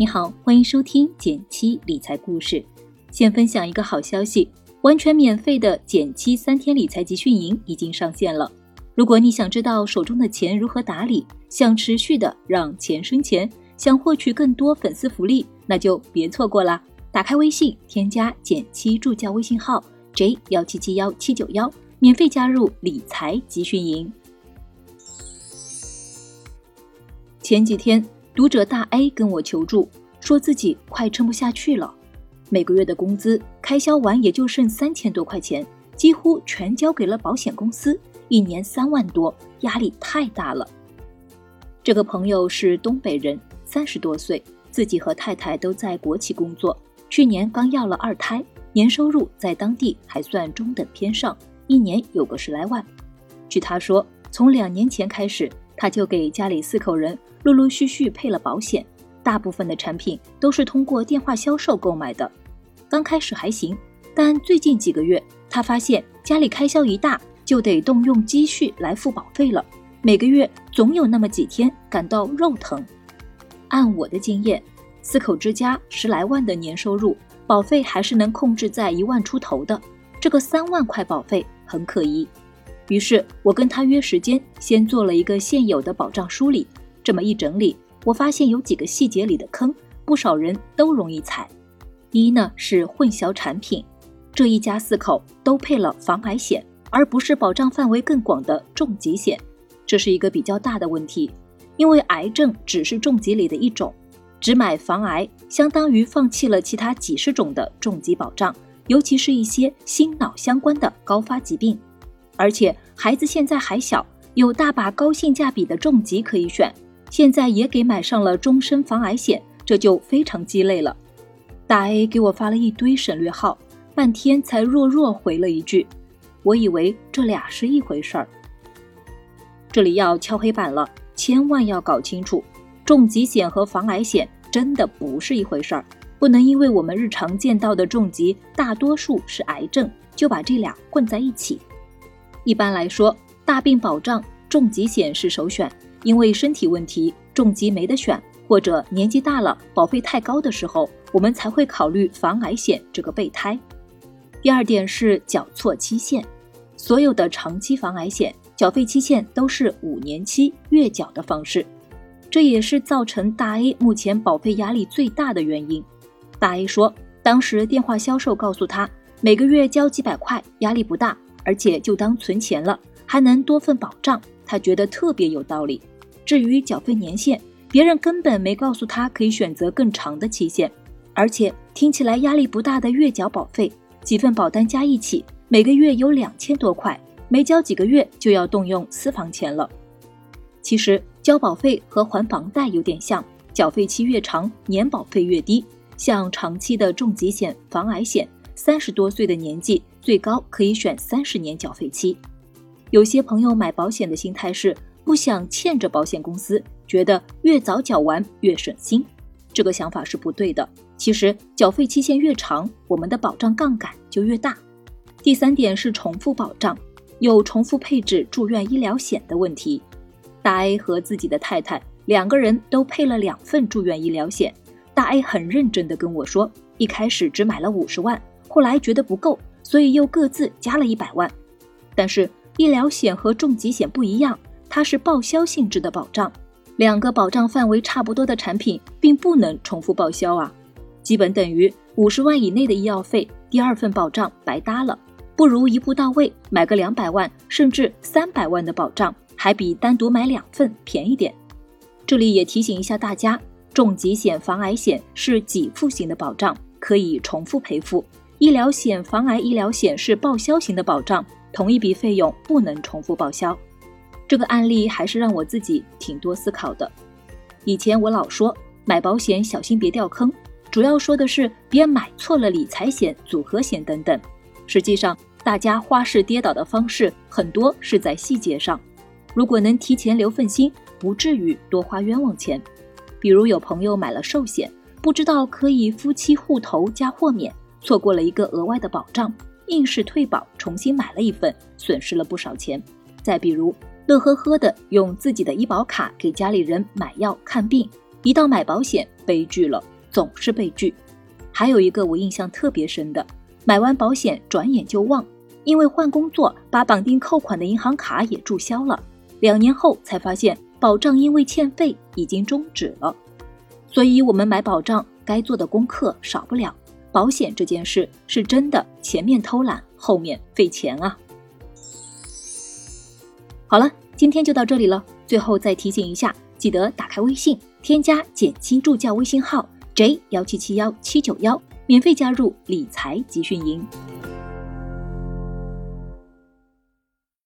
你好，欢迎收听减七理财故事。先分享一个好消息，完全免费的减七三天理财集训营已经上线了。如果你想知道手中的钱如何打理，想持续的让钱生钱，想获取更多粉丝福利，那就别错过啦！打开微信，添加减七助教微信号 j 幺七七幺七九幺，免费加入理财集训营。前几天。读者大 A 跟我求助，说自己快撑不下去了，每个月的工资开销完也就剩三千多块钱，几乎全交给了保险公司，一年三万多，压力太大了。这个朋友是东北人，三十多岁，自己和太太都在国企工作，去年刚要了二胎，年收入在当地还算中等偏上，一年有个十来万。据他说，从两年前开始。他就给家里四口人陆陆续续配了保险，大部分的产品都是通过电话销售购买的。刚开始还行，但最近几个月，他发现家里开销一大，就得动用积蓄来付保费了。每个月总有那么几天感到肉疼。按我的经验，四口之家十来万的年收入，保费还是能控制在一万出头的。这个三万块保费很可疑。于是我跟他约时间，先做了一个现有的保障梳理。这么一整理，我发现有几个细节里的坑，不少人都容易踩。一呢是混淆产品，这一家四口都配了防癌险，而不是保障范围更广的重疾险，这是一个比较大的问题。因为癌症只是重疾里的一种，只买防癌相当于放弃了其他几十种的重疾保障，尤其是一些心脑相关的高发疾病。而且孩子现在还小，有大把高性价比的重疾可以选。现在也给买上了终身防癌险，这就非常鸡肋了。大 A 给我发了一堆省略号，半天才弱弱回了一句：“我以为这俩是一回事儿。”这里要敲黑板了，千万要搞清楚，重疾险和防癌险真的不是一回事儿，不能因为我们日常见到的重疾大多数是癌症，就把这俩混在一起。一般来说，大病保障重疾险是首选，因为身体问题重疾没得选，或者年纪大了保费太高的时候，我们才会考虑防癌险这个备胎。第二点是缴错期限，所有的长期防癌险缴费期限都是五年期月缴的方式，这也是造成大 A 目前保费压力最大的原因。大 A 说，当时电话销售告诉他，每个月交几百块，压力不大。而且就当存钱了，还能多份保障，他觉得特别有道理。至于缴费年限，别人根本没告诉他可以选择更长的期限，而且听起来压力不大的月缴保费，几份保单加一起，每个月有两千多块，没交几个月就要动用私房钱了。其实交保费和还房贷有点像，缴费期越长，年保费越低。像长期的重疾险、防癌险。三十多岁的年纪，最高可以选三十年缴费期。有些朋友买保险的心态是不想欠着保险公司，觉得越早缴完越省心。这个想法是不对的。其实缴费期限越长，我们的保障杠杆就越大。第三点是重复保障，有重复配置住院医疗险的问题。大 A 和自己的太太两个人都配了两份住院医疗险。大 A 很认真的跟我说，一开始只买了五十万。后来觉得不够，所以又各自加了一百万。但是医疗险和重疾险不一样，它是报销性质的保障，两个保障范围差不多的产品并不能重复报销啊。基本等于五十万以内的医药费，第二份保障白搭了，不如一步到位买个两百万甚至三百万的保障，还比单独买两份便宜点。这里也提醒一下大家，重疾险、防癌险是给付型的保障，可以重复赔付。医疗险、防癌医疗险是报销型的保障，同一笔费用不能重复报销。这个案例还是让我自己挺多思考的。以前我老说买保险小心别掉坑，主要说的是别买错了理财险、组合险等等。实际上，大家花式跌倒的方式很多是在细节上。如果能提前留份心，不至于多花冤枉钱。比如有朋友买了寿险，不知道可以夫妻互投加豁免。错过了一个额外的保障，硬是退保，重新买了一份，损失了不少钱。再比如，乐呵呵的用自己的医保卡给家里人买药看病，一到买保险，悲剧了，总是悲剧。还有一个我印象特别深的，买完保险转眼就忘，因为换工作，把绑定扣款的银行卡也注销了。两年后才发现，保障因为欠费已经终止了。所以，我们买保障该做的功课少不了。保险这件事是真的，前面偷懒，后面费钱啊。好了，今天就到这里了。最后再提醒一下，记得打开微信，添加减七助教微信号 j 幺七七幺七九幺，免费加入理财集训营。